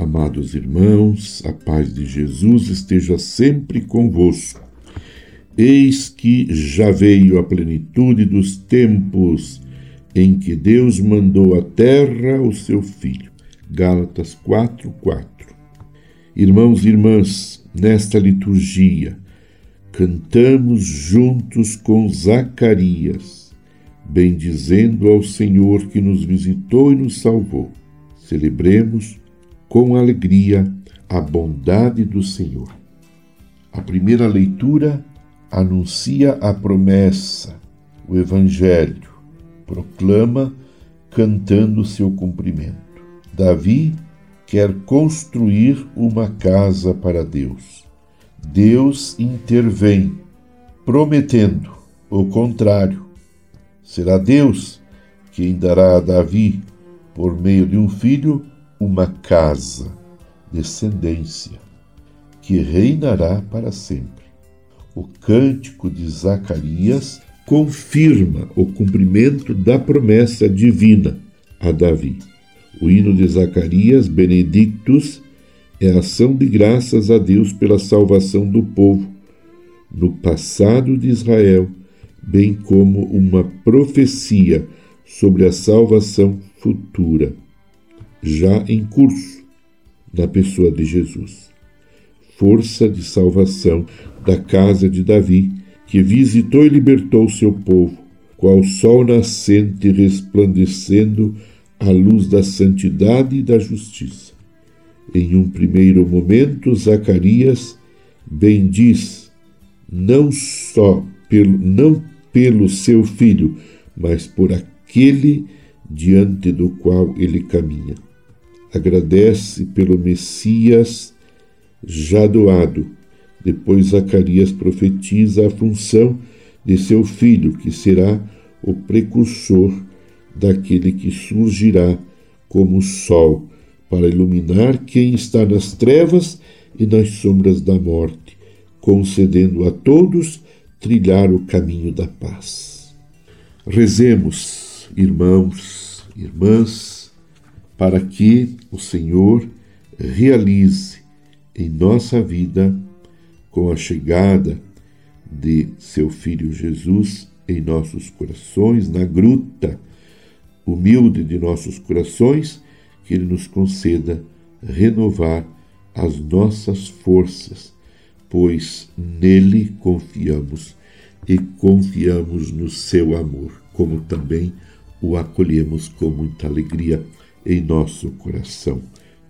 Amados irmãos, a paz de Jesus esteja sempre convosco. Eis que já veio a plenitude dos tempos em que Deus mandou à terra o seu Filho. Gálatas 4, 4. Irmãos e irmãs, nesta liturgia, cantamos juntos com Zacarias, bendizendo ao Senhor que nos visitou e nos salvou. Celebremos com alegria a bondade do Senhor. A primeira leitura anuncia a promessa, o Evangelho, proclama cantando seu cumprimento. Davi quer construir uma casa para Deus. Deus intervém, prometendo o contrário. Será Deus quem dará a Davi, por meio de um filho, uma casa, descendência, que reinará para sempre. O cântico de Zacarias confirma o cumprimento da promessa divina a Davi. O hino de Zacarias, Benedictus, é ação de graças a Deus pela salvação do povo no passado de Israel, bem como uma profecia sobre a salvação futura já em curso na pessoa de Jesus. Força de salvação da casa de Davi, que visitou e libertou seu povo, qual sol nascente resplandecendo a luz da santidade e da justiça. Em um primeiro momento, Zacarias bendiz não só pelo, não pelo seu filho, mas por aquele diante do qual ele caminha agradece pelo Messias já doado. Depois Zacarias profetiza a função de seu filho, que será o precursor daquele que surgirá como o sol, para iluminar quem está nas trevas e nas sombras da morte, concedendo a todos trilhar o caminho da paz. Rezemos, irmãos, irmãs, para que o Senhor realize em nossa vida, com a chegada de seu Filho Jesus em nossos corações, na gruta humilde de nossos corações, que Ele nos conceda renovar as nossas forças, pois nele confiamos e confiamos no seu amor, como também o acolhemos com muita alegria em nosso coração,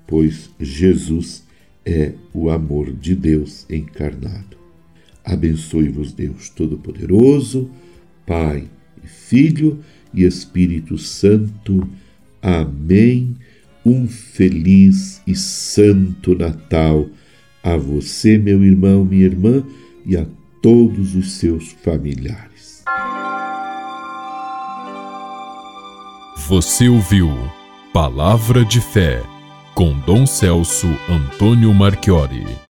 pois Jesus é o amor de Deus encarnado. Abençoe-vos, Deus Todo-Poderoso, Pai e Filho e Espírito Santo. Amém. Um feliz e santo Natal a você, meu irmão, minha irmã, e a todos os seus familiares. Você ouviu Palavra de Fé, com Dom Celso Antônio Marchiori.